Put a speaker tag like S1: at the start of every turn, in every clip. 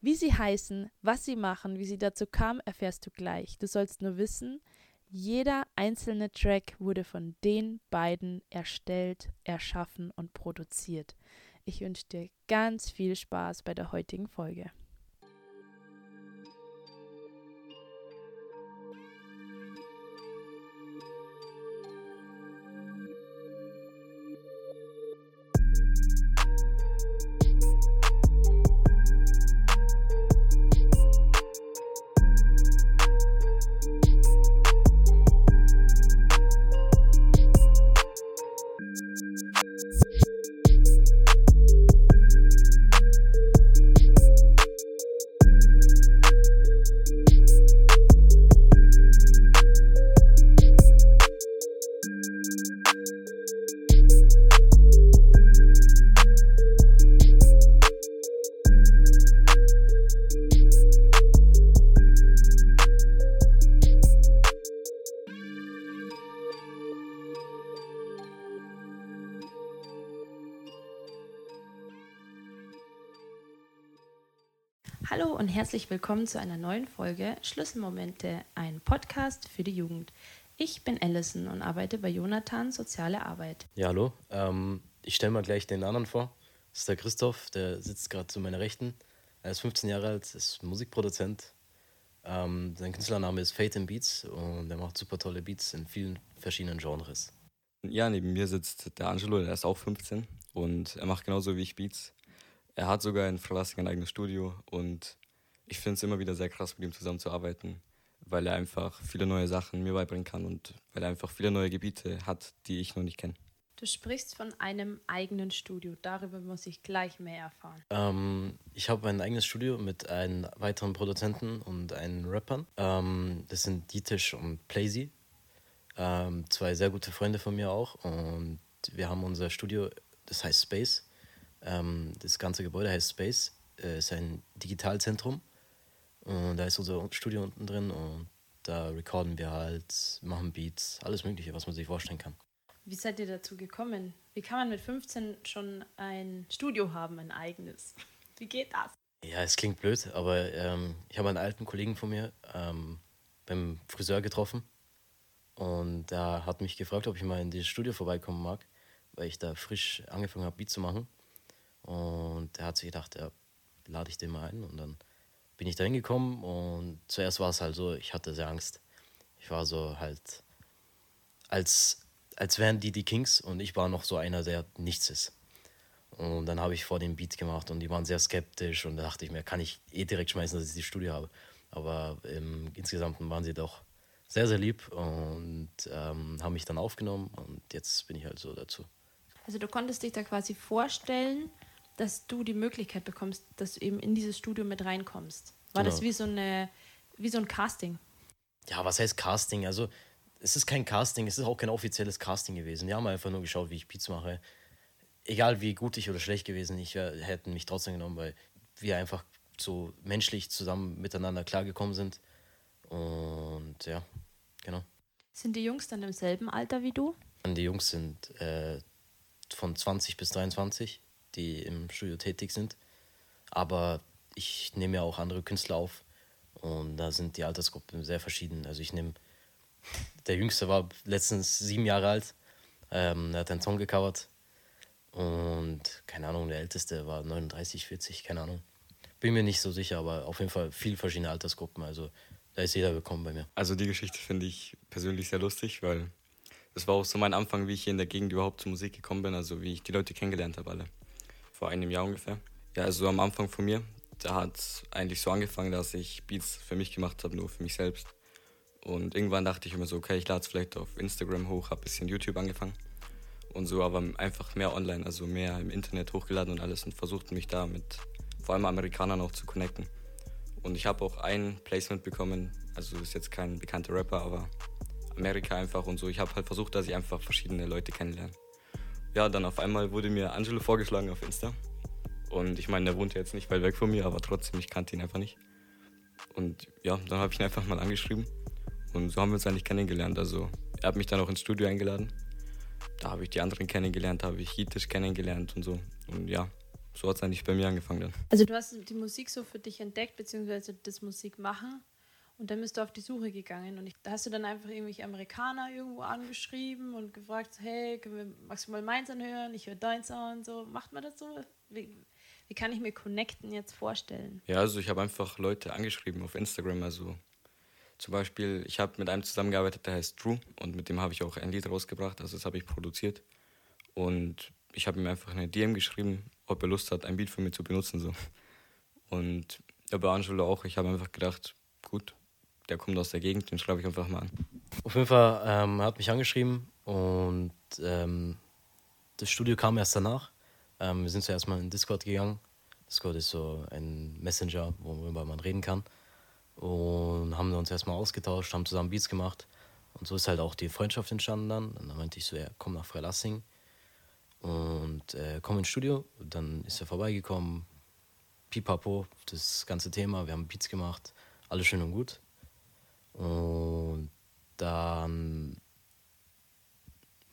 S1: Wie sie heißen, was sie machen, wie sie dazu kam, erfährst du gleich. Du sollst nur wissen, jeder einzelne Track wurde von den beiden erstellt, erschaffen und produziert. Ich wünsche dir ganz viel Spaß bei der heutigen Folge. Willkommen zu einer neuen Folge Schlüsselmomente, ein Podcast für die Jugend. Ich bin Allison und arbeite bei Jonathan Soziale Arbeit.
S2: Ja, hallo. Ähm, ich stelle mal gleich den anderen vor. Das ist der Christoph, der sitzt gerade zu meiner Rechten. Er ist 15 Jahre alt, ist Musikproduzent. Ähm, sein Künstlername ist Fate in Beats und er macht super tolle Beats in vielen verschiedenen Genres.
S3: Ja, neben mir sitzt der Angelo, der ist auch 15 und er macht genauso wie ich Beats. Er hat sogar in Verlassing ein eigenes Studio und ich finde es immer wieder sehr krass, mit ihm zusammenzuarbeiten, weil er einfach viele neue Sachen mir beibringen kann und weil er einfach viele neue Gebiete hat, die ich noch nicht kenne.
S1: Du sprichst von einem eigenen Studio. Darüber muss ich gleich mehr erfahren.
S2: Ähm, ich habe ein eigenes Studio mit einem weiteren Produzenten und einem Rappern. Ähm, das sind Dietisch und Plazy. Ähm, zwei sehr gute Freunde von mir auch. Und wir haben unser Studio, das heißt Space. Ähm, das ganze Gebäude heißt Space, äh, ist ein Digitalzentrum. Und da ist unser Studio unten drin und da recorden wir halt, machen Beats, alles Mögliche, was man sich vorstellen kann.
S1: Wie seid ihr dazu gekommen? Wie kann man mit 15 schon ein Studio haben, ein eigenes? Wie geht das?
S2: Ja, es klingt blöd, aber ähm, ich habe einen alten Kollegen von mir ähm, beim Friseur getroffen und der hat mich gefragt, ob ich mal in dieses Studio vorbeikommen mag, weil ich da frisch angefangen habe, Beats zu machen. Und er hat sich gedacht, ja, lade ich den mal ein. Und dann bin ich da hingekommen und zuerst war es halt so, ich hatte sehr Angst. Ich war so halt, als, als wären die die Kings und ich war noch so einer, der nichts ist. Und dann habe ich vor dem Beat gemacht und die waren sehr skeptisch und da dachte ich mir, kann ich eh direkt schmeißen, dass ich die Studio habe. Aber im insgesamt waren sie doch sehr, sehr lieb und ähm, haben mich dann aufgenommen und jetzt bin ich halt so dazu.
S1: Also du konntest dich da quasi vorstellen, dass du die Möglichkeit bekommst, dass du eben in dieses Studio mit reinkommst. War genau. das wie so, eine, wie so ein Casting?
S2: Ja, was heißt Casting? Also, es ist kein Casting, es ist auch kein offizielles Casting gewesen. Die haben einfach nur geschaut, wie ich Beats mache. Egal wie gut ich oder schlecht gewesen, ich wär, hätten mich trotzdem genommen, weil wir einfach so menschlich zusammen miteinander klargekommen sind. Und ja, genau.
S1: Sind die Jungs dann im selben Alter wie du?
S2: Die Jungs sind äh, von 20 bis 23 die im Studio tätig sind. Aber ich nehme ja auch andere Künstler auf und da sind die Altersgruppen sehr verschieden. Also ich nehme, der Jüngste war letztens sieben Jahre alt, ähm, er hat einen Song gecovert und keine Ahnung, der Älteste war 39, 40, keine Ahnung. Bin mir nicht so sicher, aber auf jeden Fall viele verschiedene Altersgruppen. Also da ist jeder willkommen bei mir.
S3: Also die Geschichte finde ich persönlich sehr lustig, weil das war auch so mein Anfang, wie ich hier in der Gegend überhaupt zur Musik gekommen bin, also wie ich die Leute kennengelernt habe alle vor einem Jahr ungefähr. Ja, also am Anfang von mir, da hat es eigentlich so angefangen, dass ich Beats für mich gemacht habe, nur für mich selbst. Und irgendwann dachte ich immer so, okay, ich lade es vielleicht auf Instagram hoch, habe ein bisschen YouTube angefangen und so, aber einfach mehr online, also mehr im Internet hochgeladen und alles und versucht mich da mit vor allem Amerikanern auch zu connecten. Und ich habe auch ein Placement bekommen, also ist jetzt kein bekannter Rapper, aber Amerika einfach und so. Ich habe halt versucht, dass ich einfach verschiedene Leute kennenlerne ja, dann auf einmal wurde mir Angelo vorgeschlagen auf Insta. Und ich meine, der wohnt jetzt nicht weit weg von mir, aber trotzdem, ich kannte ihn einfach nicht. Und ja, dann habe ich ihn einfach mal angeschrieben. Und so haben wir uns eigentlich kennengelernt. Also er hat mich dann auch ins Studio eingeladen. Da habe ich die anderen kennengelernt, habe ich Hitisch kennengelernt und so. Und ja, so hat es eigentlich bei mir angefangen dann.
S1: Also du hast die Musik so für dich entdeckt, beziehungsweise das Musik machen und dann bist du auf die Suche gegangen und ich, da hast du dann einfach irgendwelche Amerikaner irgendwo angeschrieben und gefragt, hey, wir, magst du mal meins anhören, ich höre deins an, so. Macht man das so? Wie, wie kann ich mir Connecten jetzt vorstellen?
S3: Ja, also ich habe einfach Leute angeschrieben auf Instagram, also zum Beispiel, ich habe mit einem zusammengearbeitet, der heißt Drew und mit dem habe ich auch ein Lied rausgebracht, also das habe ich produziert und ich habe ihm einfach eine DM geschrieben, ob er Lust hat, ein Beat von mir zu benutzen. So. Und ja, bei auch. Ich habe einfach gedacht, gut, der kommt aus der Gegend, den schreibe ich einfach mal an.
S2: Auf jeden Fall ähm, hat mich angeschrieben und ähm, das Studio kam erst danach. Ähm, wir sind zuerst mal in Discord gegangen. Discord ist so ein Messenger, worüber man reden kann. Und haben uns erstmal ausgetauscht, haben zusammen Beats gemacht. Und so ist halt auch die Freundschaft entstanden dann. Und dann meinte ich so, ja, komm nach Freilassing und äh, komm ins Studio. Dann ist er vorbeigekommen. Pipapo, das ganze Thema. Wir haben Beats gemacht. Alles schön und gut. Und dann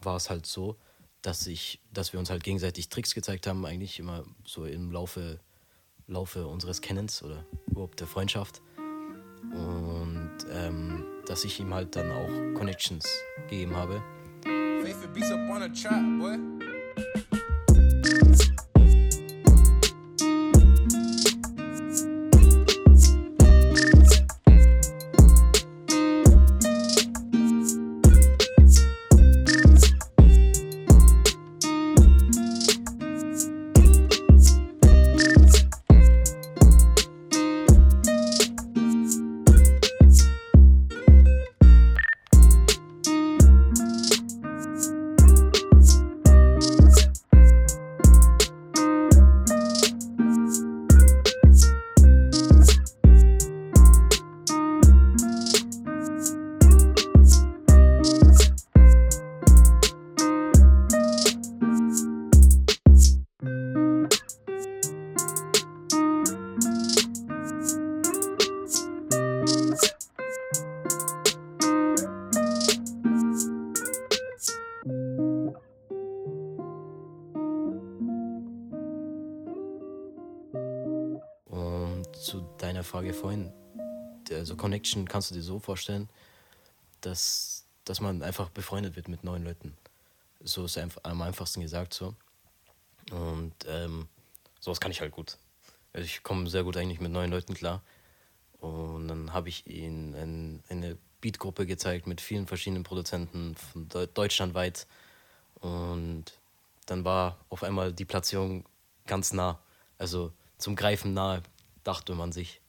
S2: war es halt so, dass ich, dass wir uns halt gegenseitig Tricks gezeigt haben, eigentlich immer so im Laufe, Laufe unseres Kennens oder überhaupt der Freundschaft. Und ähm, dass ich ihm halt dann auch Connections gegeben habe. Faithful beats up a trap, boy. Frage vorhin, also Connection kannst du dir so vorstellen, dass, dass man einfach befreundet wird mit neuen Leuten. So ist einfach am einfachsten gesagt so. Und ähm, sowas kann ich halt gut. Also ich komme sehr gut eigentlich mit neuen Leuten klar. Und dann habe ich ihnen ein, eine Beatgruppe gezeigt mit vielen verschiedenen Produzenten von deutschlandweit. Und dann war auf einmal die Platzierung ganz nah. Also zum Greifen nahe, dachte man sich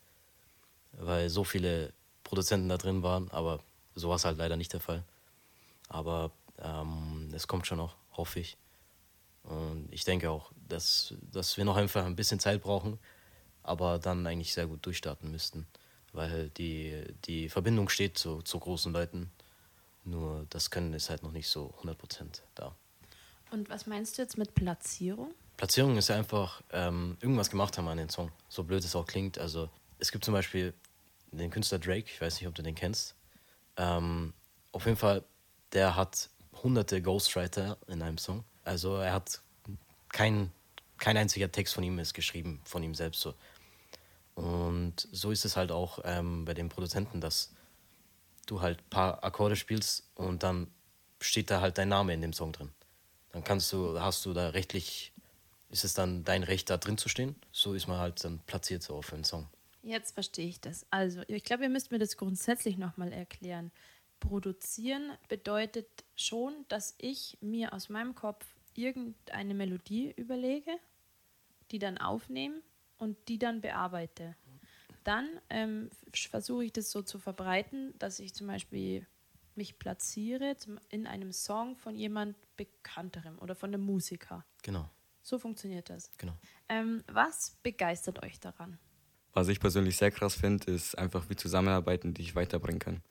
S2: weil so viele Produzenten da drin waren, aber so war es halt leider nicht der Fall. Aber ähm, es kommt schon noch, hoffe ich. Und ich denke auch, dass, dass wir noch einfach ein bisschen Zeit brauchen, aber dann eigentlich sehr gut durchstarten müssten, weil die, die Verbindung steht zu, zu großen Leuten. Nur das Können ist halt noch nicht so 100% da.
S1: Und was meinst du jetzt mit Platzierung?
S2: Platzierung ist einfach ähm, irgendwas gemacht haben an den Song. So blöd es auch klingt. Also es gibt zum Beispiel den Künstler Drake, ich weiß nicht, ob du den kennst. Ähm, auf jeden Fall, der hat hunderte Ghostwriter in einem Song. Also er hat kein, kein einziger Text von ihm ist geschrieben, von ihm selbst so. Und so ist es halt auch ähm, bei den Produzenten, dass du halt ein paar Akkorde spielst und dann steht da halt dein Name in dem Song drin. Dann kannst du, hast du da rechtlich, ist es dann dein Recht, da drin zu stehen. So ist man halt dann platziert so auf einen Song.
S1: Jetzt verstehe ich das. Also, ich glaube, ihr müsst mir das grundsätzlich nochmal erklären. Produzieren bedeutet schon, dass ich mir aus meinem Kopf irgendeine Melodie überlege, die dann aufnehme und die dann bearbeite. Dann ähm, versuche ich das so zu verbreiten, dass ich zum Beispiel mich platziere in einem Song von jemand Bekannterem oder von einem Musiker.
S2: Genau.
S1: So funktioniert das.
S2: Genau.
S1: Ähm, was begeistert euch daran?
S3: Was ich persönlich sehr krass finde, ist einfach wie Zusammenarbeiten, die ich weiterbringen kann.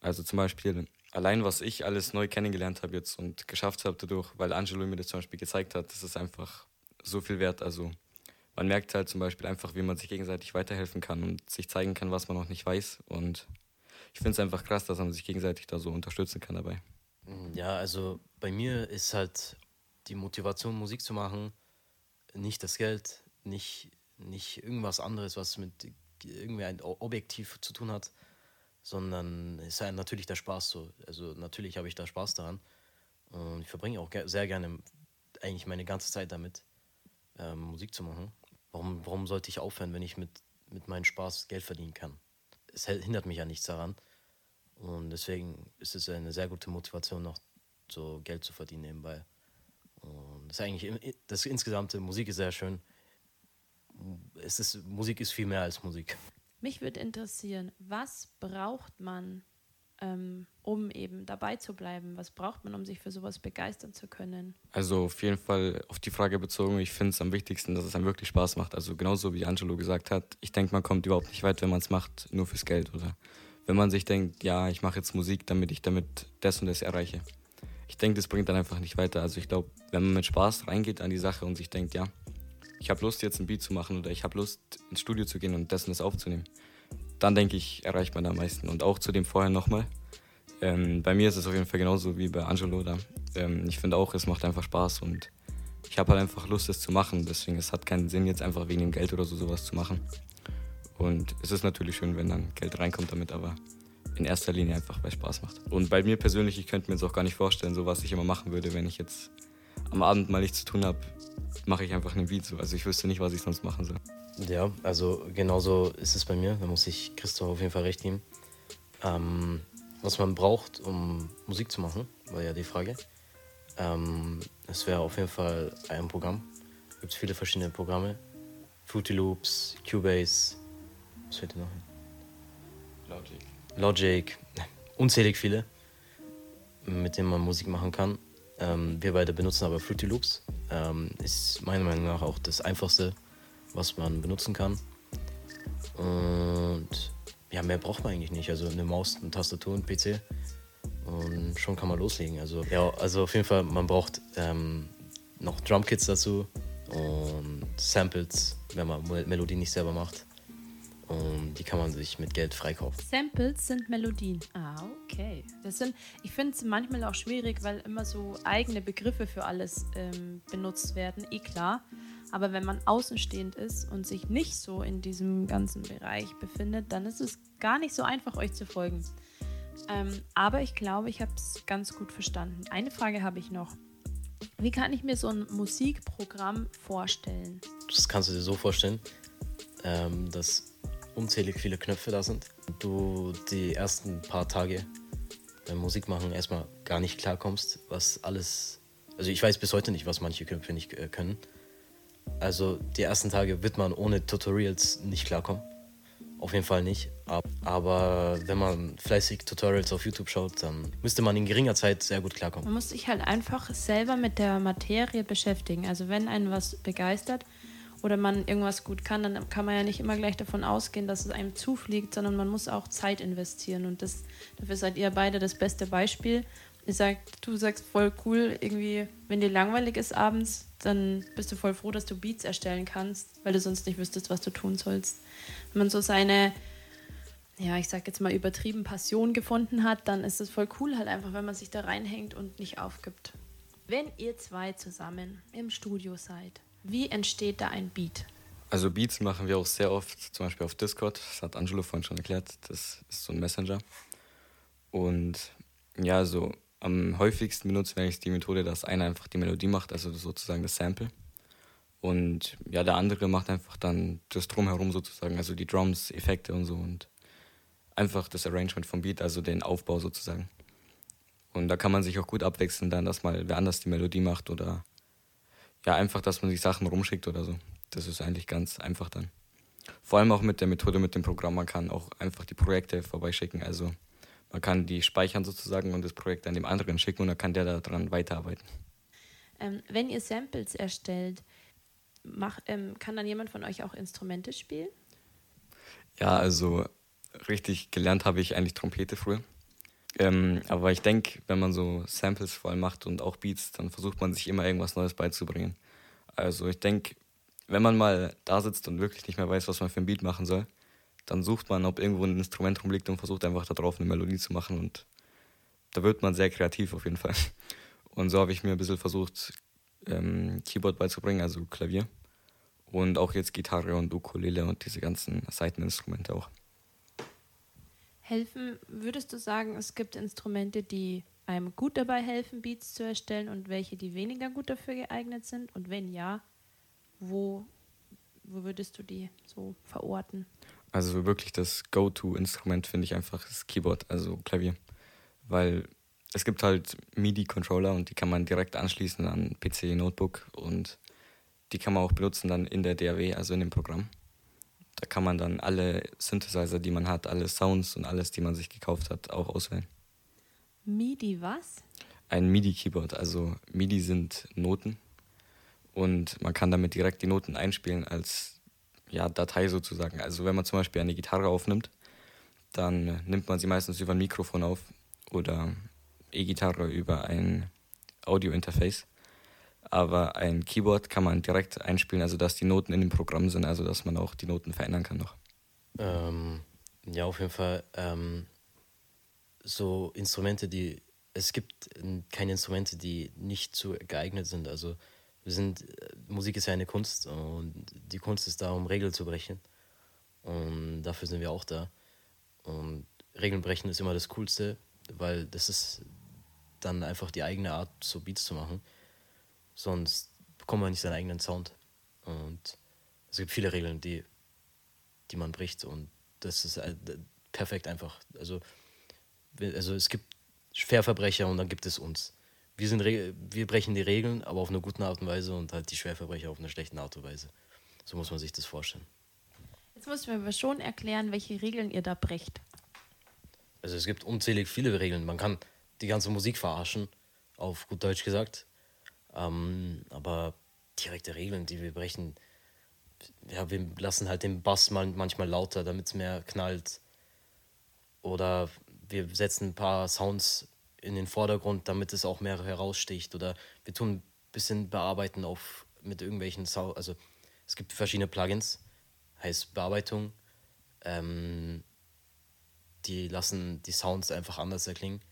S3: Also zum Beispiel allein, was ich alles neu kennengelernt habe jetzt und geschafft habe dadurch, weil Angelo mir das zum Beispiel gezeigt hat, das ist einfach so viel wert. Also man merkt halt zum Beispiel einfach, wie man sich gegenseitig weiterhelfen kann und sich zeigen kann, was man noch nicht weiß. Und ich finde es einfach krass, dass man sich gegenseitig da so unterstützen kann dabei.
S2: Ja, also bei mir ist halt die Motivation, Musik zu machen, nicht das Geld, nicht, nicht irgendwas anderes, was mit irgendwie ein Objektiv zu tun hat, sondern es ist halt natürlich der Spaß so. Also natürlich habe ich da Spaß daran und ich verbringe auch sehr gerne eigentlich meine ganze Zeit damit, ähm, Musik zu machen. Warum, warum sollte ich aufhören, wenn ich mit, mit meinem Spaß Geld verdienen kann? Es hindert mich ja nichts daran. Und deswegen ist es eine sehr gute Motivation, noch so Geld zu verdienen nebenbei. Und das ist eigentlich, das insgesamte Musik ist sehr schön. Es ist, Musik ist viel mehr als Musik.
S1: Mich würde interessieren, was braucht man, ähm, um eben dabei zu bleiben? Was braucht man, um sich für sowas begeistern zu können?
S3: Also auf jeden Fall auf die Frage bezogen, ich finde es am wichtigsten, dass es einem wirklich Spaß macht. Also genauso wie Angelo gesagt hat, ich denke, man kommt überhaupt nicht weit, wenn man es macht, nur fürs Geld oder wenn man sich denkt, ja, ich mache jetzt Musik, damit ich damit das und das erreiche. Ich denke, das bringt dann einfach nicht weiter. Also ich glaube, wenn man mit Spaß reingeht an die Sache und sich denkt, ja, ich habe Lust jetzt ein Beat zu machen oder ich habe Lust ins Studio zu gehen und und das aufzunehmen, dann denke ich, erreicht man am meisten. Und auch zu dem vorher nochmal. Ähm, bei mir ist es auf jeden Fall genauso wie bei Angelo da. Ähm, ich finde auch, es macht einfach Spaß und ich habe halt einfach Lust, es zu machen. Deswegen es hat keinen Sinn, jetzt einfach wegen dem Geld oder so sowas zu machen. Und es ist natürlich schön, wenn dann Geld reinkommt damit, aber in erster Linie einfach, weil es Spaß macht. Und bei mir persönlich, ich könnte mir jetzt auch gar nicht vorstellen, so was ich immer machen würde, wenn ich jetzt am Abend mal nichts zu tun habe, mache ich einfach einen Beat. Also ich wüsste nicht, was ich sonst machen soll.
S2: Ja, also genauso ist es bei mir. Da muss ich Christoph auf jeden Fall recht geben. Ähm, was man braucht, um Musik zu machen, war ja die Frage. Ähm, es wäre auf jeden Fall ein Programm. Es gibt viele verschiedene Programme. Fruity Loops, Cubase, was fällt dir noch hin?
S3: Logic.
S2: Logic, unzählig viele, mit denen man Musik machen kann. Ähm, wir beide benutzen aber Fruity Loops. Ähm, ist meiner Meinung nach auch das einfachste, was man benutzen kann. Und ja, mehr braucht man eigentlich nicht. Also eine Maus, eine Tastatur, ein PC und schon kann man loslegen. Also ja, also auf jeden Fall, man braucht ähm, noch Drumkits dazu und Samples, wenn man Melodie nicht selber macht. Und die kann man sich mit Geld freikaufen.
S1: Samples sind Melodien. Ah, okay. Das sind, ich finde es manchmal auch schwierig, weil immer so eigene Begriffe für alles ähm, benutzt werden. Eh klar. Aber wenn man außenstehend ist und sich nicht so in diesem ganzen Bereich befindet, dann ist es gar nicht so einfach, euch zu folgen. Ähm, aber ich glaube, ich habe es ganz gut verstanden. Eine Frage habe ich noch. Wie kann ich mir so ein Musikprogramm vorstellen?
S2: Das kannst du dir so vorstellen, ähm, dass unzählig viele Knöpfe da sind. Du die ersten paar Tage beim Musikmachen erstmal gar nicht klarkommst, was alles. Also ich weiß bis heute nicht, was manche Knöpfe nicht äh, können. Also die ersten Tage wird man ohne Tutorials nicht klarkommen. Auf jeden Fall nicht. Aber wenn man fleißig Tutorials auf YouTube schaut, dann müsste man in geringer Zeit sehr gut klarkommen.
S1: Man muss sich halt einfach selber mit der Materie beschäftigen. Also wenn einen was begeistert, oder man irgendwas gut kann, dann kann man ja nicht immer gleich davon ausgehen, dass es einem zufliegt, sondern man muss auch Zeit investieren. Und das, dafür seid ihr beide das beste Beispiel. Ihr sagt, du sagst voll cool, irgendwie, wenn dir langweilig ist abends, dann bist du voll froh, dass du Beats erstellen kannst, weil du sonst nicht wüsstest, was du tun sollst. Wenn man so seine, ja, ich sag jetzt mal übertrieben Passion gefunden hat, dann ist es voll cool halt einfach, wenn man sich da reinhängt und nicht aufgibt. Wenn ihr zwei zusammen im Studio seid, wie entsteht da ein Beat?
S3: Also Beats machen wir auch sehr oft, zum Beispiel auf Discord. Das hat Angelo vorhin schon erklärt. Das ist so ein Messenger. Und ja, so am häufigsten benutzen wir eigentlich die Methode, dass einer einfach die Melodie macht, also sozusagen das Sample. Und ja, der andere macht einfach dann das Drumherum sozusagen, also die Drums, Effekte und so und einfach das Arrangement vom Beat, also den Aufbau sozusagen. Und da kann man sich auch gut abwechseln, dann, dass mal wer anders die Melodie macht oder ja, einfach, dass man sich Sachen rumschickt oder so. Das ist eigentlich ganz einfach dann. Vor allem auch mit der Methode, mit dem Programm, man kann auch einfach die Projekte vorbeischicken. Also man kann die speichern sozusagen und das Projekt an dem anderen schicken und dann kann der daran weiterarbeiten.
S1: Ähm, wenn ihr Samples erstellt, mach, ähm, kann dann jemand von euch auch Instrumente spielen?
S3: Ja, also richtig gelernt habe ich eigentlich Trompete früher. Ähm, aber ich denke, wenn man so Samples vor allem macht und auch Beats, dann versucht man sich immer irgendwas Neues beizubringen. Also ich denke, wenn man mal da sitzt und wirklich nicht mehr weiß, was man für ein Beat machen soll, dann sucht man, ob irgendwo ein Instrument rumliegt und versucht einfach darauf eine Melodie zu machen und da wird man sehr kreativ auf jeden Fall. Und so habe ich mir ein bisschen versucht, ähm, Keyboard beizubringen, also Klavier. Und auch jetzt Gitarre und Ukulele und diese ganzen Seiteninstrumente auch.
S1: Helfen, würdest du sagen, es gibt Instrumente, die einem gut dabei helfen, Beats zu erstellen und welche, die weniger gut dafür geeignet sind? Und wenn ja, wo, wo würdest du die so verorten?
S3: Also wirklich das Go-To-Instrument finde ich einfach das Keyboard, also Klavier. Weil es gibt halt MIDI-Controller und die kann man direkt anschließen an PC, Notebook und die kann man auch benutzen dann in der DAW, also in dem Programm. Da kann man dann alle Synthesizer, die man hat, alle Sounds und alles, die man sich gekauft hat, auch auswählen.
S1: MIDI was?
S3: Ein MIDI-Keyboard, also MIDI sind Noten und man kann damit direkt die Noten einspielen als ja, Datei sozusagen. Also wenn man zum Beispiel eine Gitarre aufnimmt, dann nimmt man sie meistens über ein Mikrofon auf oder E-Gitarre über ein Audio-Interface. Aber ein Keyboard kann man direkt einspielen, also dass die Noten in dem Programm sind, also dass man auch die Noten verändern kann noch.
S2: Ähm, ja, auf jeden Fall. Ähm, so Instrumente, die es gibt keine Instrumente, die nicht zu geeignet sind. Also wir sind Musik ist ja eine Kunst und die Kunst ist da, um Regeln zu brechen. Und dafür sind wir auch da. Und Regeln brechen ist immer das Coolste, weil das ist dann einfach die eigene Art, so Beats zu machen. Sonst bekommt man nicht seinen eigenen Sound. Und es gibt viele Regeln, die, die man bricht. Und das ist äh, perfekt einfach. Also, also es gibt Schwerverbrecher und dann gibt es uns. Wir, sind, wir brechen die Regeln, aber auf eine gute Art und Weise und halt die Schwerverbrecher auf eine schlechte Art und Weise. So muss man sich das vorstellen.
S1: Jetzt musst du mir aber schon erklären, welche Regeln ihr da brecht.
S2: Also es gibt unzählig viele Regeln. Man kann die ganze Musik verarschen, auf gut Deutsch gesagt. Ähm, aber direkte Regeln, die wir brechen, ja, wir lassen halt den Bass mal, manchmal lauter, damit es mehr knallt. Oder wir setzen ein paar Sounds in den Vordergrund, damit es auch mehr heraussticht. Oder wir tun ein bisschen bearbeiten auf mit irgendwelchen Sounds. Also es gibt verschiedene Plugins, heißt Bearbeitung. Ähm, die lassen die Sounds einfach anders erklingen.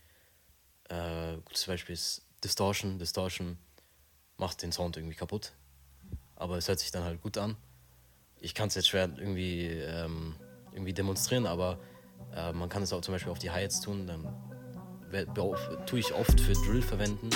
S2: Äh, gutes Beispiel ist Distortion. Distortion macht den Sound irgendwie kaputt. Aber es hört sich dann halt gut an. Ich kann es jetzt schwer irgendwie, ähm, irgendwie demonstrieren, aber äh, man kann es auch zum Beispiel auf die Hi-Hats tun. Dann tue ich oft für Drill verwenden.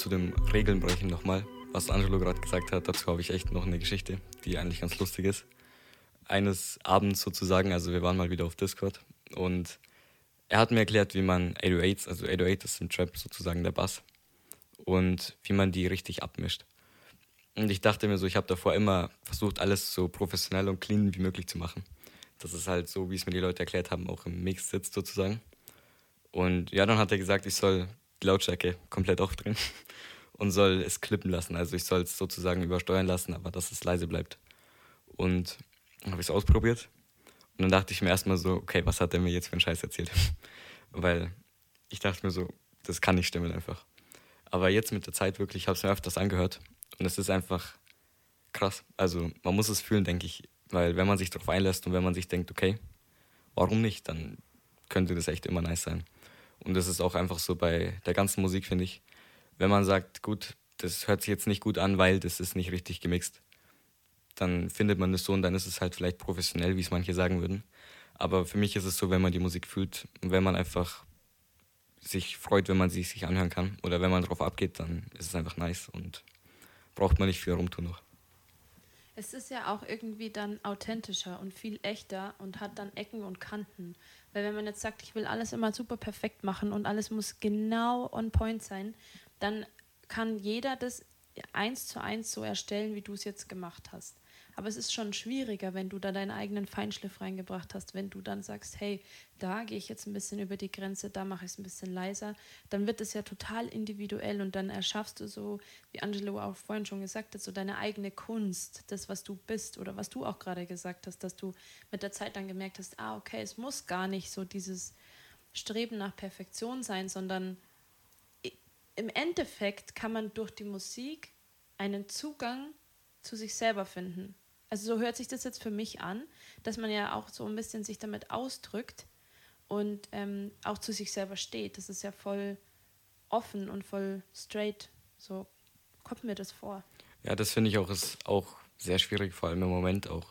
S3: Zu dem Regelnbrechen nochmal. Was Angelo gerade gesagt hat, dazu habe ich echt noch eine Geschichte, die eigentlich ganz lustig ist. Eines Abends sozusagen, also wir waren mal wieder auf Discord und er hat mir erklärt, wie man 808s, also 808 ist im Trap sozusagen der Bass, und wie man die richtig abmischt. Und ich dachte mir so, ich habe davor immer versucht, alles so professionell und clean wie möglich zu machen. Das ist halt so, wie es mir die Leute erklärt haben, auch im Mix sitzt sozusagen. Und ja, dann hat er gesagt, ich soll die Lautstärke komplett aufdrehen. und soll es klippen lassen. Also ich soll es sozusagen übersteuern lassen, aber dass es leise bleibt. Und dann habe ich es ausprobiert. Und dann dachte ich mir erstmal so, okay, was hat der mir jetzt für einen Scheiß erzählt? Weil ich dachte mir so, das kann nicht stimmen einfach. Aber jetzt mit der Zeit wirklich, ich habe es mir öfters angehört und es ist einfach krass. Also man muss es fühlen, denke ich, weil wenn man sich darauf einlässt und wenn man sich denkt, okay, warum nicht, dann könnte das echt immer nice sein. Und das ist auch einfach so bei der ganzen Musik, finde ich. Wenn man sagt, gut, das hört sich jetzt nicht gut an, weil das ist nicht richtig gemixt, dann findet man das so und dann ist es halt vielleicht professionell, wie es manche sagen würden. Aber für mich ist es so, wenn man die Musik fühlt und wenn man einfach sich freut, wenn man sie sich anhören kann oder wenn man drauf abgeht, dann ist es einfach nice und braucht man nicht viel rumtun noch.
S1: Es ist ja auch irgendwie dann authentischer und viel echter und hat dann Ecken und Kanten. Weil wenn man jetzt sagt, ich will alles immer super perfekt machen und alles muss genau on point sein, dann kann jeder das eins zu eins so erstellen, wie du es jetzt gemacht hast. Aber es ist schon schwieriger, wenn du da deinen eigenen Feinschliff reingebracht hast, wenn du dann sagst, hey, da gehe ich jetzt ein bisschen über die Grenze, da mache ich es ein bisschen leiser, dann wird es ja total individuell und dann erschaffst du so, wie Angelo auch vorhin schon gesagt hat, so deine eigene Kunst, das, was du bist oder was du auch gerade gesagt hast, dass du mit der Zeit dann gemerkt hast, ah, okay, es muss gar nicht so dieses Streben nach Perfektion sein, sondern im Endeffekt kann man durch die Musik einen Zugang zu sich selber finden. Also so hört sich das jetzt für mich an, dass man ja auch so ein bisschen sich damit ausdrückt und ähm, auch zu sich selber steht. Das ist ja voll offen und voll straight. So kommt mir das vor.
S3: Ja, das finde ich auch ist auch sehr schwierig, vor allem im Moment auch.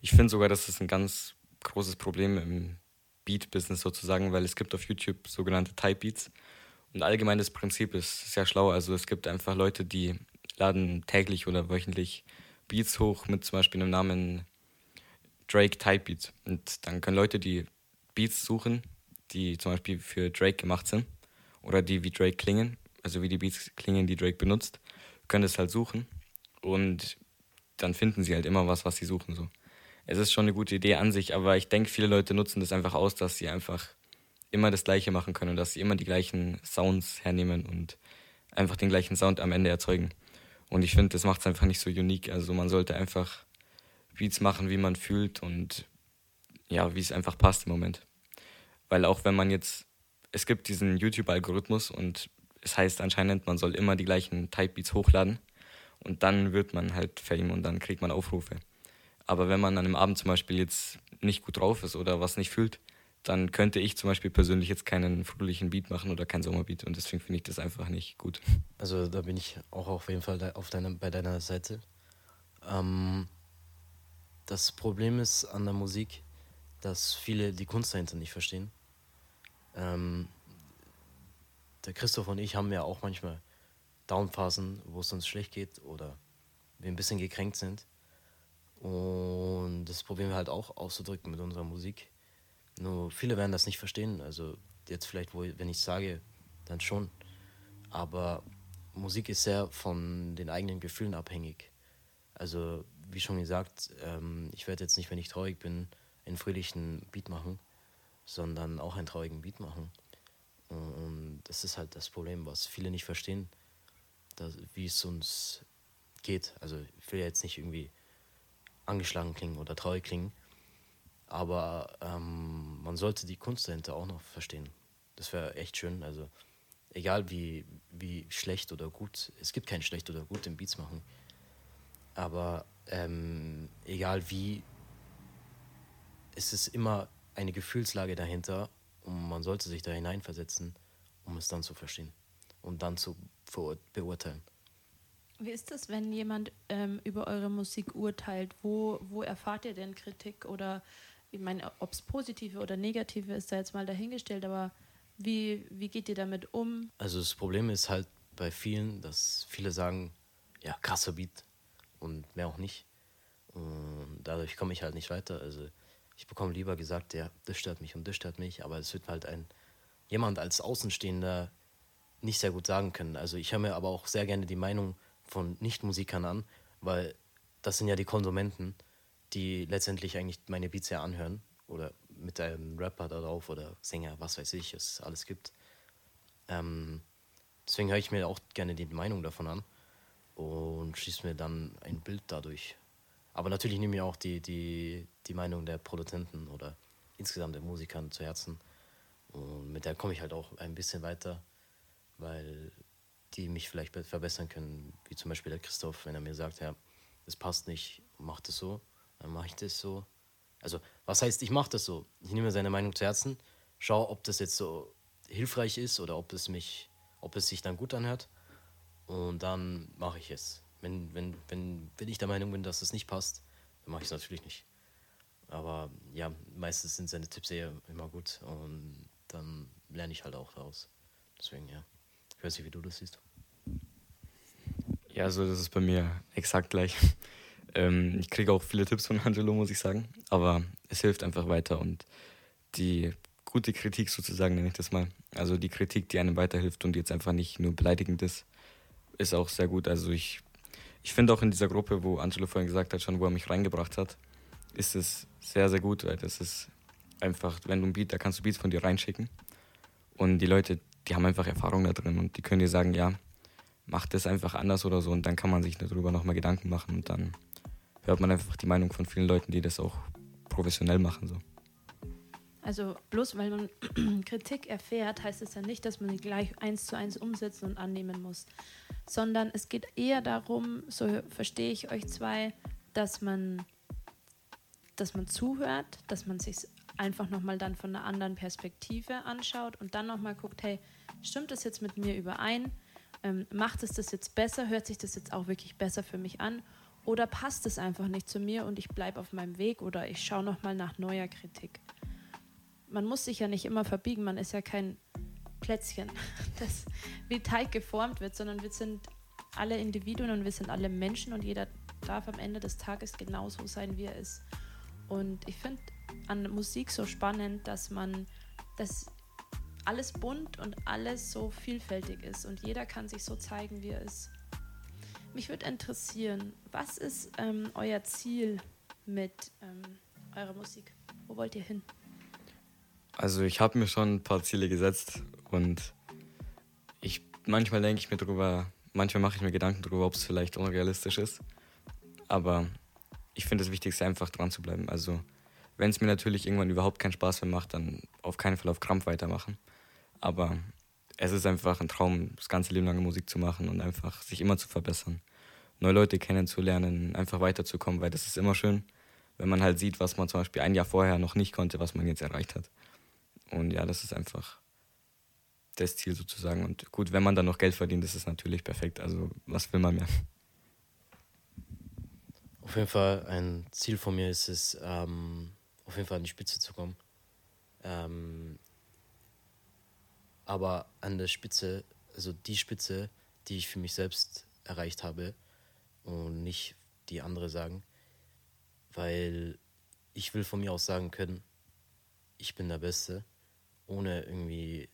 S3: Ich finde sogar, das ist ein ganz großes Problem im Beat-Business sozusagen, weil es gibt auf YouTube sogenannte Type Beats. Und allgemein das Prinzip ist sehr schlau. Also es gibt einfach Leute, die laden täglich oder wöchentlich Beats hoch mit zum Beispiel dem Namen Drake Type Beats. Und dann können Leute die Beats suchen, die zum Beispiel für Drake gemacht sind oder die wie Drake klingen, also wie die Beats klingen, die Drake benutzt, können das halt suchen und dann finden sie halt immer was, was sie suchen. So. Es ist schon eine gute Idee an sich, aber ich denke, viele Leute nutzen das einfach aus, dass sie einfach immer das Gleiche machen können und dass sie immer die gleichen Sounds hernehmen und einfach den gleichen Sound am Ende erzeugen. Und ich finde, das macht es einfach nicht so unique. Also man sollte einfach Beats machen, wie man fühlt und ja, wie es einfach passt im Moment. Weil auch wenn man jetzt, es gibt diesen YouTube-Algorithmus und es heißt anscheinend, man soll immer die gleichen Type-Beats hochladen und dann wird man halt Fame und dann kriegt man Aufrufe. Aber wenn man an einem Abend zum Beispiel jetzt nicht gut drauf ist oder was nicht fühlt, dann könnte ich zum Beispiel persönlich jetzt keinen fröhlichen Beat machen oder keinen Sommerbeat und deswegen finde ich das einfach nicht gut.
S2: Also da bin ich auch auf jeden Fall auf deiner, bei deiner Seite. Ähm, das Problem ist an der Musik, dass viele die Kunst dahinter nicht verstehen. Ähm, der Christoph und ich haben ja auch manchmal Downphasen, wo es uns schlecht geht oder wir ein bisschen gekränkt sind. Und das probieren wir halt auch auszudrücken mit unserer Musik. Nur viele werden das nicht verstehen. Also jetzt vielleicht, wo, wenn ich sage, dann schon. Aber Musik ist sehr von den eigenen Gefühlen abhängig. Also wie schon gesagt, ähm, ich werde jetzt nicht, wenn ich traurig bin, einen fröhlichen Beat machen, sondern auch einen traurigen Beat machen. Und das ist halt das Problem, was viele nicht verstehen, dass, wie es uns geht. Also ich will jetzt nicht irgendwie angeschlagen klingen oder traurig klingen, aber ähm, man sollte die Kunst dahinter auch noch verstehen. Das wäre echt schön. Also egal wie, wie schlecht oder gut, es gibt kein schlecht oder gut im Beats machen. Aber ähm, egal wie, es ist immer eine Gefühlslage dahinter und man sollte sich da hineinversetzen, um es dann zu verstehen und dann zu beurteilen.
S1: Wie ist das, wenn jemand ähm, über eure Musik urteilt? Wo, wo erfahrt ihr denn Kritik oder ich meine, ob es positive oder negative ist, da jetzt mal dahingestellt, aber wie, wie geht ihr damit um?
S2: Also das Problem ist halt bei vielen, dass viele sagen, ja, krasser Beat und mehr auch nicht. Und dadurch komme ich halt nicht weiter. Also ich bekomme lieber gesagt, ja, das stört mich und das stört mich, aber es wird halt ein jemand als Außenstehender nicht sehr gut sagen können. Also ich höre mir aber auch sehr gerne die Meinung von Nichtmusikern an, weil das sind ja die Konsumenten die letztendlich eigentlich meine Beats ja anhören oder mit einem Rapper darauf oder Sänger, was weiß ich, es alles gibt. Ähm, deswegen höre ich mir auch gerne die Meinung davon an und schließe mir dann ein Bild dadurch. Aber natürlich nehme ich auch die, die, die Meinung der Produzenten oder insgesamt der Musikern zu Herzen. Und mit der komme ich halt auch ein bisschen weiter, weil die mich vielleicht verbessern können, wie zum Beispiel der Christoph, wenn er mir sagt, ja, das passt nicht, mach das so, dann mache ich das so. Also, was heißt, ich mache das so? Ich nehme seine Meinung zu Herzen, schaue, ob das jetzt so hilfreich ist oder ob es mich, ob es sich dann gut anhört. Und dann mache ich es. Wenn, wenn, wenn, wenn ich der Meinung bin, dass es nicht passt, dann mache ich es natürlich nicht. Aber ja, meistens sind seine Tipps eher immer gut und dann lerne ich halt auch daraus. Deswegen, ja. Ich weiß nicht, wie du das siehst.
S3: Ja, also das ist bei mir exakt gleich. Ähm, ich kriege auch viele Tipps von Angelo, muss ich sagen. Aber es hilft einfach weiter und die gute Kritik sozusagen, nenne ich das mal. Also die Kritik, die einem weiterhilft und jetzt einfach nicht nur beleidigend ist, ist auch sehr gut. Also ich, ich finde auch in dieser Gruppe, wo Angelo vorhin gesagt hat, schon wo er mich reingebracht hat, ist es sehr, sehr gut, weil das ist einfach, wenn du ein Beat, da kannst du Beats von dir reinschicken und die Leute, die haben einfach Erfahrung da drin und die können dir sagen, ja, mach das einfach anders oder so und dann kann man sich darüber nochmal Gedanken machen und dann hört man einfach die Meinung von vielen Leuten, die das auch professionell machen. So.
S1: Also bloß weil man Kritik erfährt, heißt es ja nicht, dass man sie gleich eins zu eins umsetzen und annehmen muss, sondern es geht eher darum, so verstehe ich euch zwei, dass man, dass man zuhört, dass man sich einfach nochmal dann von einer anderen Perspektive anschaut und dann nochmal guckt, hey, stimmt das jetzt mit mir überein? Ähm, macht es das jetzt besser? Hört sich das jetzt auch wirklich besser für mich an? Oder passt es einfach nicht zu mir und ich bleibe auf meinem Weg oder ich schaue nochmal nach neuer Kritik? Man muss sich ja nicht immer verbiegen, man ist ja kein Plätzchen, das wie Teig geformt wird, sondern wir sind alle Individuen und wir sind alle Menschen und jeder darf am Ende des Tages genauso sein, wie er ist. Und ich finde an Musik so spannend, dass man, dass alles bunt und alles so vielfältig ist und jeder kann sich so zeigen, wie er ist. Mich würde interessieren, was ist ähm, euer Ziel mit ähm, eurer Musik? Wo wollt ihr hin?
S3: Also ich habe mir schon ein paar Ziele gesetzt und ich manchmal denke ich mir darüber, manchmal mache ich mir Gedanken darüber, ob es vielleicht unrealistisch ist. Aber ich finde das Wichtigste einfach dran zu bleiben. Also wenn es mir natürlich irgendwann überhaupt keinen Spaß mehr macht, dann auf keinen Fall auf Krampf weitermachen. Aber es ist einfach ein Traum, das ganze Leben lang Musik zu machen und einfach sich immer zu verbessern. Neue Leute kennenzulernen, einfach weiterzukommen, weil das ist immer schön, wenn man halt sieht, was man zum Beispiel ein Jahr vorher noch nicht konnte, was man jetzt erreicht hat. Und ja, das ist einfach das Ziel sozusagen. Und gut, wenn man dann noch Geld verdient, ist es natürlich perfekt. Also was will man mehr?
S2: Auf jeden Fall ein Ziel von mir ist es, ähm, auf jeden Fall an die Spitze zu kommen. Ähm, aber an der Spitze, also die Spitze, die ich für mich selbst erreicht habe und nicht die andere sagen, weil ich will von mir aus sagen können, ich bin der Beste, ohne irgendwie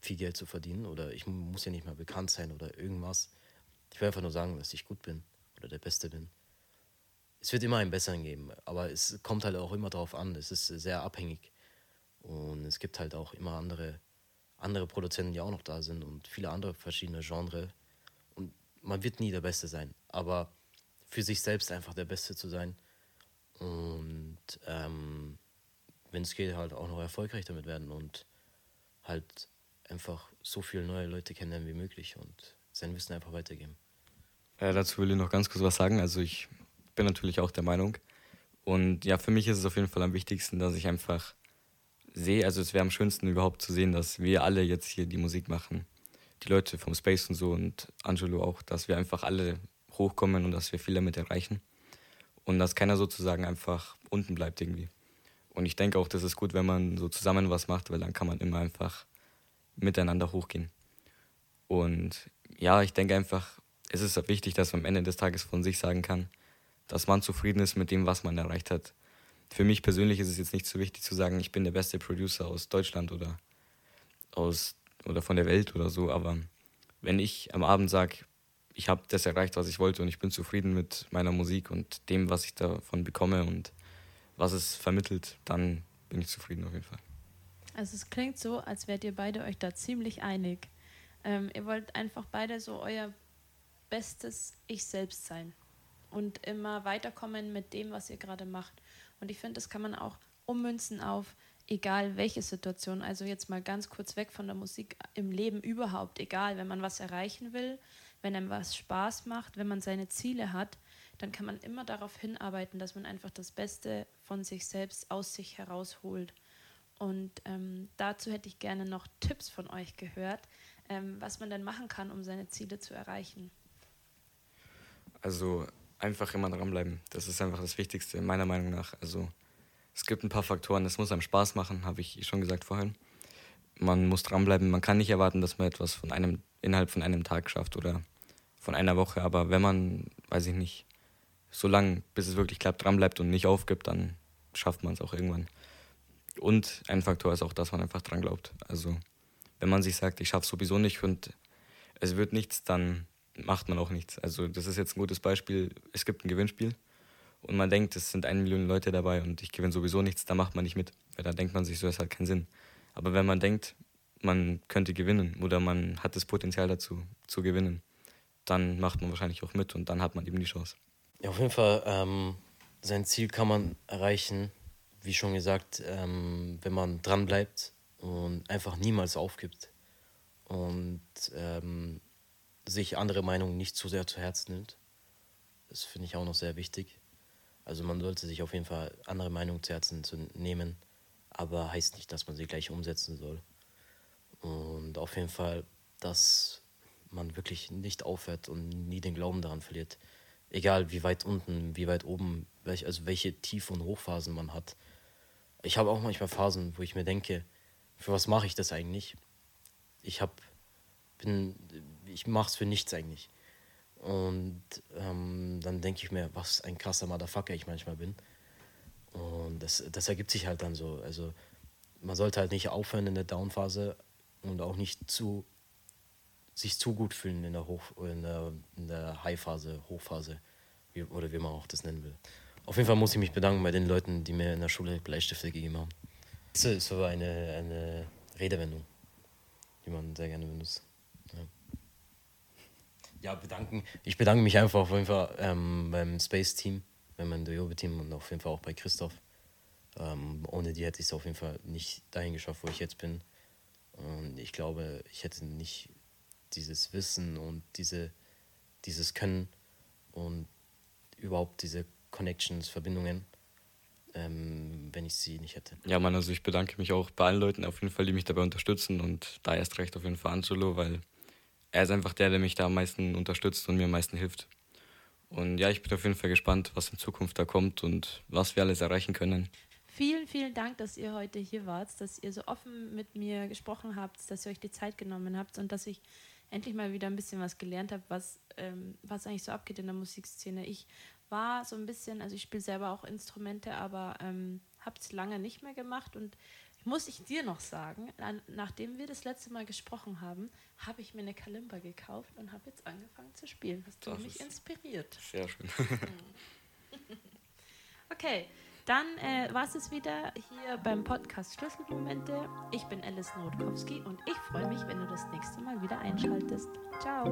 S2: viel Geld zu verdienen oder ich muss ja nicht mal bekannt sein oder irgendwas. Ich will einfach nur sagen, dass ich gut bin oder der Beste bin. Es wird immer einen Besseren geben, aber es kommt halt auch immer darauf an. Es ist sehr abhängig und es gibt halt auch immer andere andere Produzenten, die auch noch da sind und viele andere verschiedene Genres. Man wird nie der Beste sein, aber für sich selbst einfach der Beste zu sein und ähm, wenn es geht, halt auch noch erfolgreich damit werden und halt einfach so viele neue Leute kennenlernen wie möglich und sein Wissen einfach weitergeben.
S3: Äh, dazu will ich noch ganz kurz was sagen. Also ich bin natürlich auch der Meinung. Und ja, für mich ist es auf jeden Fall am wichtigsten, dass ich einfach sehe, also es wäre am schönsten überhaupt zu sehen, dass wir alle jetzt hier die Musik machen. Die Leute vom Space und so und Angelo auch, dass wir einfach alle hochkommen und dass wir viel damit erreichen. Und dass keiner sozusagen einfach unten bleibt irgendwie. Und ich denke auch, das ist gut, wenn man so zusammen was macht, weil dann kann man immer einfach miteinander hochgehen. Und ja, ich denke einfach, es ist wichtig, dass man am Ende des Tages von sich sagen kann, dass man zufrieden ist mit dem, was man erreicht hat für mich persönlich ist es jetzt nicht so wichtig zu sagen, ich bin der beste Producer aus Deutschland oder aus oder von der Welt oder so, aber wenn ich am Abend sage, ich habe das erreicht, was ich wollte und ich bin zufrieden mit meiner Musik und dem, was ich davon bekomme und was es vermittelt, dann bin ich zufrieden auf jeden Fall.
S1: Also es klingt so, als wärt ihr beide euch da ziemlich einig. Ähm, ihr wollt einfach beide so euer bestes Ich selbst sein und immer weiterkommen mit dem, was ihr gerade macht. Und ich finde, das kann man auch ummünzen auf egal welche Situation. Also jetzt mal ganz kurz weg von der Musik im Leben überhaupt, egal, wenn man was erreichen will, wenn einem was Spaß macht, wenn man seine Ziele hat, dann kann man immer darauf hinarbeiten, dass man einfach das Beste von sich selbst aus sich herausholt. Und ähm, dazu hätte ich gerne noch Tipps von euch gehört, ähm, was man denn machen kann, um seine Ziele zu erreichen.
S3: Also einfach immer dranbleiben. Das ist einfach das Wichtigste, meiner Meinung nach. Also es gibt ein paar Faktoren, es muss einem Spaß machen, habe ich schon gesagt vorhin. Man muss dranbleiben, man kann nicht erwarten, dass man etwas von einem, innerhalb von einem Tag schafft oder von einer Woche, aber wenn man, weiß ich nicht, so lange, bis es wirklich klappt, dranbleibt und nicht aufgibt, dann schafft man es auch irgendwann. Und ein Faktor ist auch, dass man einfach dran glaubt. Also wenn man sich sagt, ich schaffe es sowieso nicht und es wird nichts, dann macht man auch nichts. Also das ist jetzt ein gutes Beispiel. Es gibt ein Gewinnspiel und man denkt, es sind eine Million Leute dabei und ich gewinne sowieso nichts, da macht man nicht mit. Weil da denkt man sich so, es hat keinen Sinn. Aber wenn man denkt, man könnte gewinnen oder man hat das Potenzial dazu zu gewinnen, dann macht man wahrscheinlich auch mit und dann hat man eben die Chance.
S2: Ja, auf jeden Fall, ähm, sein Ziel kann man erreichen, wie schon gesagt, ähm, wenn man dran bleibt und einfach niemals aufgibt und ähm, sich andere Meinungen nicht zu sehr zu Herzen nimmt. Das finde ich auch noch sehr wichtig. Also man sollte sich auf jeden Fall andere Meinungen zu Herzen zu nehmen, aber heißt nicht, dass man sie gleich umsetzen soll. Und auf jeden Fall, dass man wirklich nicht aufhört und nie den Glauben daran verliert. Egal wie weit unten, wie weit oben, welch, also welche Tief- und Hochphasen man hat. Ich habe auch manchmal Phasen, wo ich mir denke, für was mache ich das eigentlich? Ich habe, bin, ich mache es für nichts eigentlich. Und ähm, dann denke ich mir, was ein krasser Motherfucker ich manchmal bin. Und das, das ergibt sich halt dann so. Also man sollte halt nicht aufhören in der Downphase und auch nicht zu sich zu gut fühlen in der Hoch in der, in der High-Phase, Hochphase, wie, oder wie man auch das nennen will. Auf jeden Fall muss ich mich bedanken bei den Leuten, die mir in der Schule Bleistifte gegeben haben. Das ist so eine, eine Redewendung, die man sehr gerne benutzt. Ja bedanken. Ich bedanke mich einfach auf jeden Fall ähm, beim Space Team, bei meinem Doyobe-Team und auf jeden Fall auch bei Christoph. Ähm, ohne die hätte ich es auf jeden Fall nicht dahin geschafft, wo ich jetzt bin. Und ich glaube, ich hätte nicht dieses Wissen und diese, dieses Können und überhaupt diese Connections, Verbindungen, ähm, wenn ich sie nicht hätte.
S3: Ja, Mann, also ich bedanke mich auch bei allen Leuten auf jeden Fall, die mich dabei unterstützen und da erst recht auf jeden Fall Angelo, weil er ist einfach der, der mich da am meisten unterstützt und mir am meisten hilft. Und ja, ich bin auf jeden Fall gespannt, was in Zukunft da kommt und was wir alles erreichen können.
S1: Vielen, vielen Dank, dass ihr heute hier wart, dass ihr so offen mit mir gesprochen habt, dass ihr euch die Zeit genommen habt und dass ich endlich mal wieder ein bisschen was gelernt habe, was, ähm, was eigentlich so abgeht in der Musikszene. Ich war so ein bisschen, also ich spiele selber auch Instrumente, aber ähm, habe es lange nicht mehr gemacht und muss ich dir noch sagen, nachdem wir das letzte Mal gesprochen haben, habe ich mir eine Kalimba gekauft und habe jetzt angefangen zu spielen. Hast du mich inspiriert?
S3: Sehr schön.
S1: okay, dann äh, war es wieder hier beim Podcast Schlüsselmomente. Ich bin Alice Notkowski und ich freue mich, wenn du das nächste Mal wieder einschaltest. Ciao.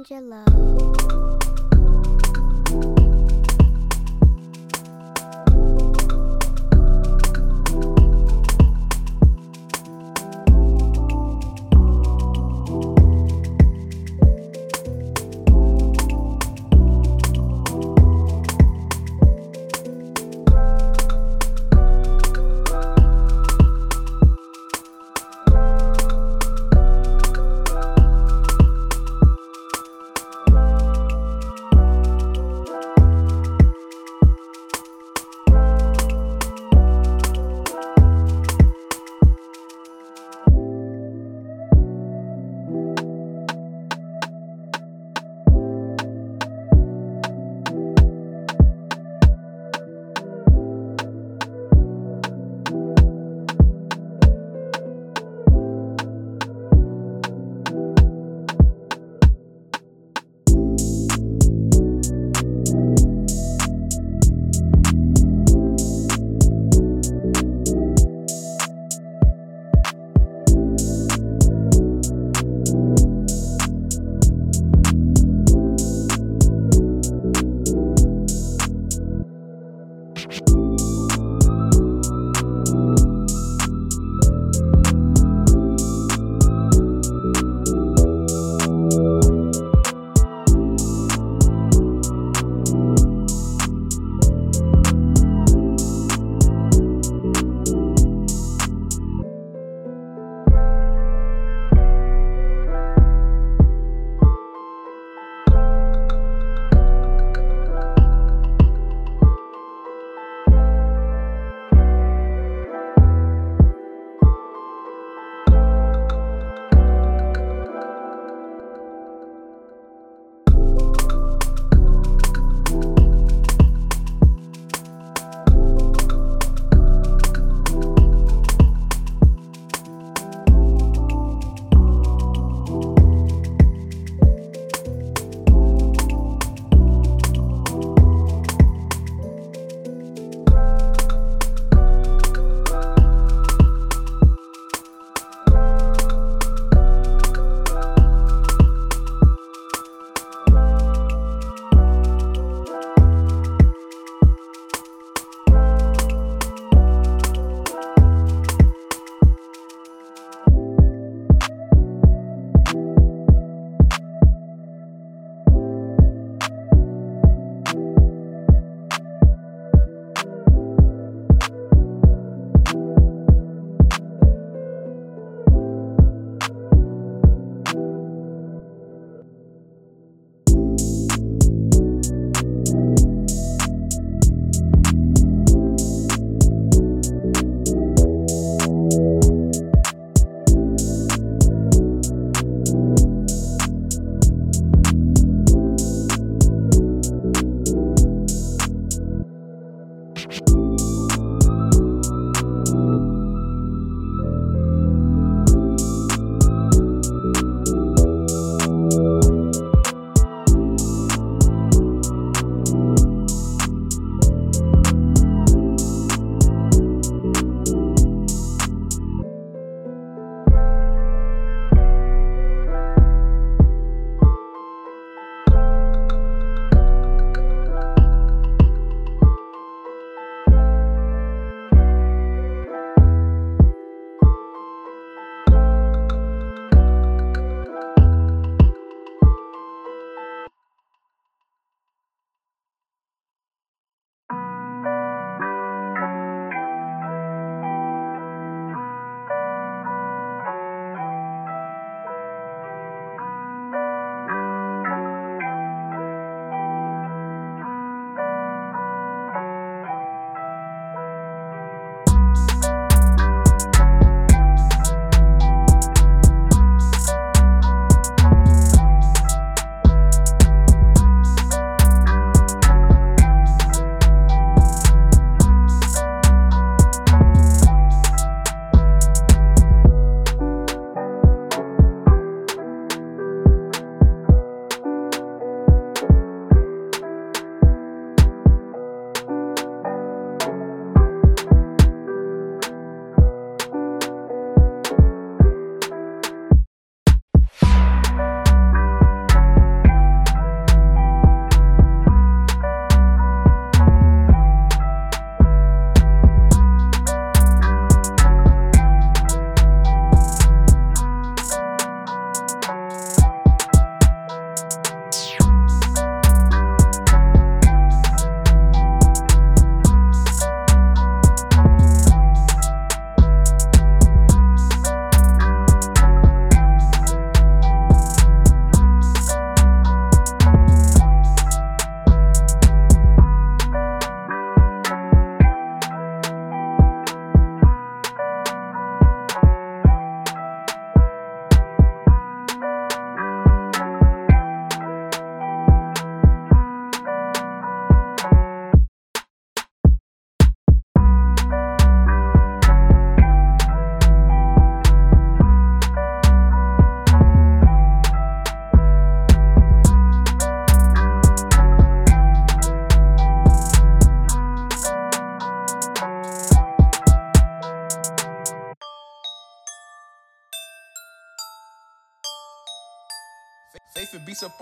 S4: Angelo.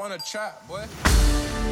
S5: On a trap, boy.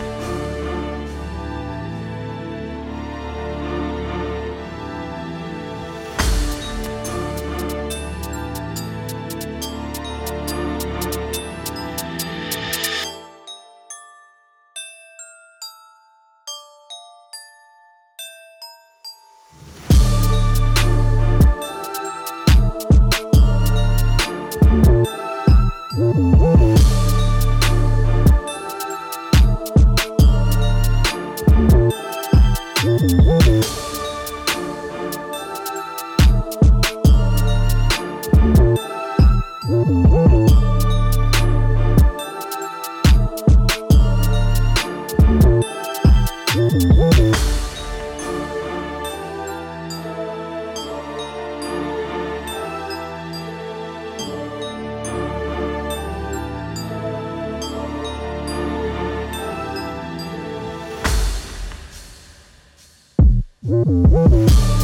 S5: Música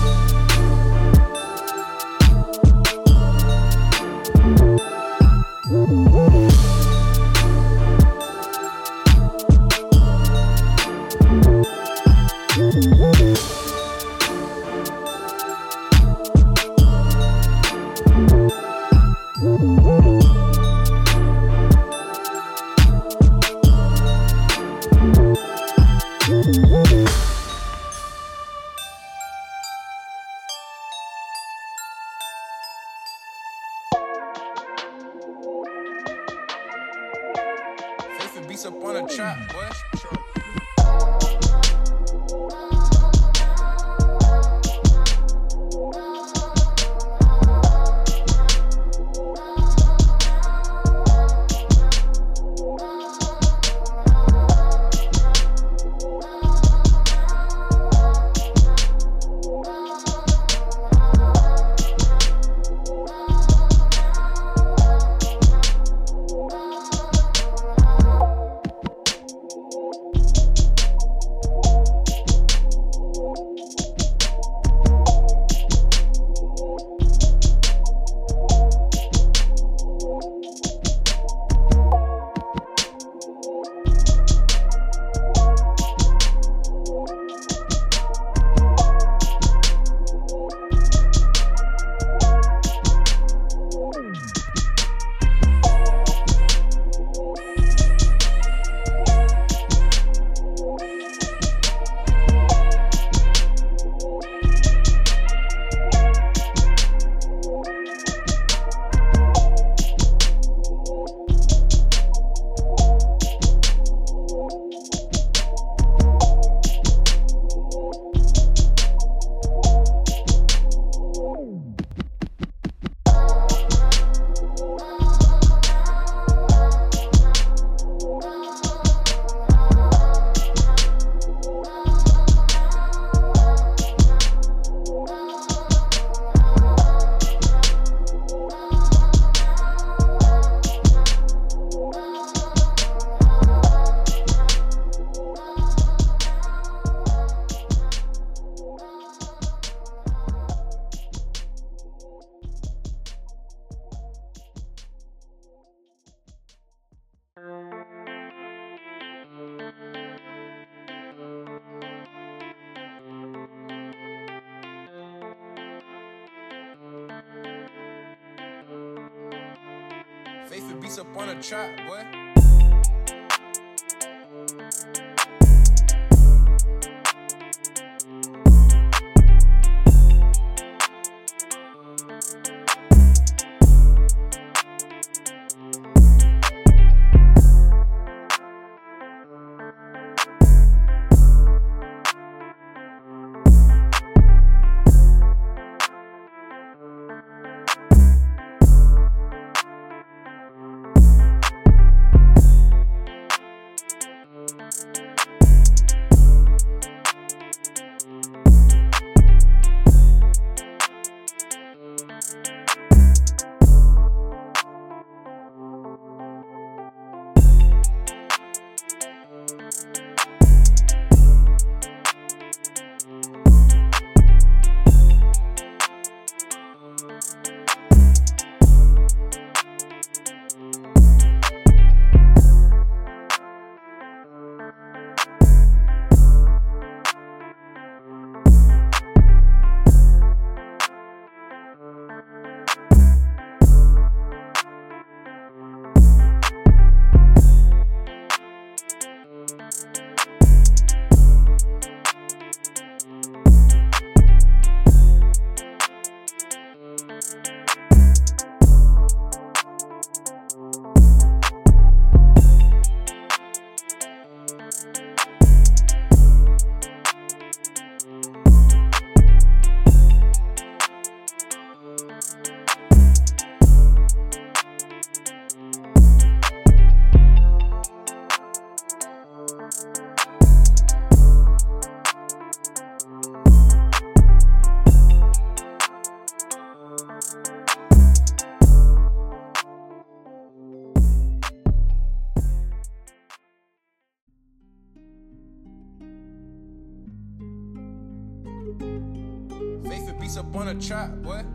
S5: up on a trap, boy.